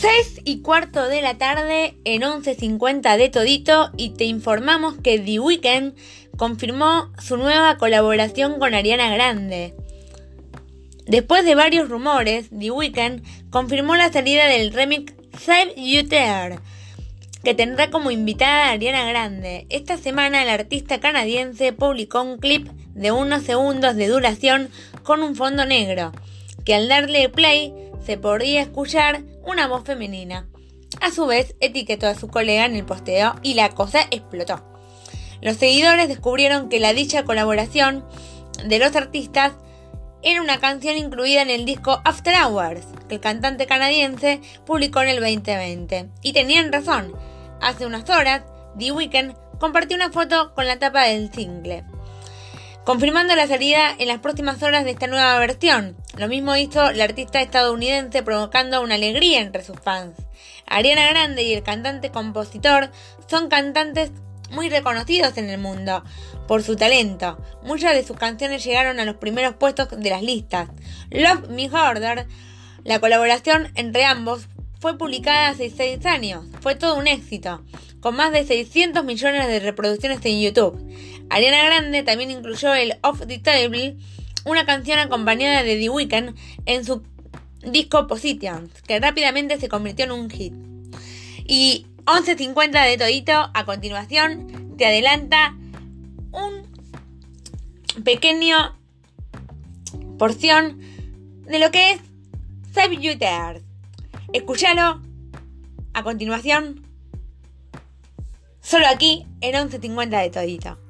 6 y cuarto de la tarde en 11.50 de Todito y te informamos que The Weeknd confirmó su nueva colaboración con Ariana Grande. Después de varios rumores, The Weeknd confirmó la salida del remix Save You There, que tendrá como invitada a Ariana Grande. Esta semana el artista canadiense publicó un clip de unos segundos de duración con un fondo negro, que al darle play se podría escuchar una voz femenina. A su vez, etiquetó a su colega en el posteo y la cosa explotó. Los seguidores descubrieron que la dicha colaboración de los artistas era una canción incluida en el disco After Hours, que el cantante canadiense publicó en el 2020. Y tenían razón. Hace unas horas, The Weeknd compartió una foto con la tapa del single confirmando la salida en las próximas horas de esta nueva versión. Lo mismo hizo la artista estadounidense provocando una alegría entre sus fans. Ariana Grande y el cantante-compositor son cantantes muy reconocidos en el mundo por su talento. Muchas de sus canciones llegaron a los primeros puestos de las listas. Love Me Harder, la colaboración entre ambos, fue publicada hace 6 años. Fue todo un éxito, con más de 600 millones de reproducciones en YouTube. Ariana Grande también incluyó el Off the Table, una canción acompañada de The Weeknd en su disco Positions, que rápidamente se convirtió en un hit. Y 11.50 de todito, a continuación te adelanta un pequeño porción de lo que es Save You There. Escúchalo a continuación, solo aquí en 11.50 de todito.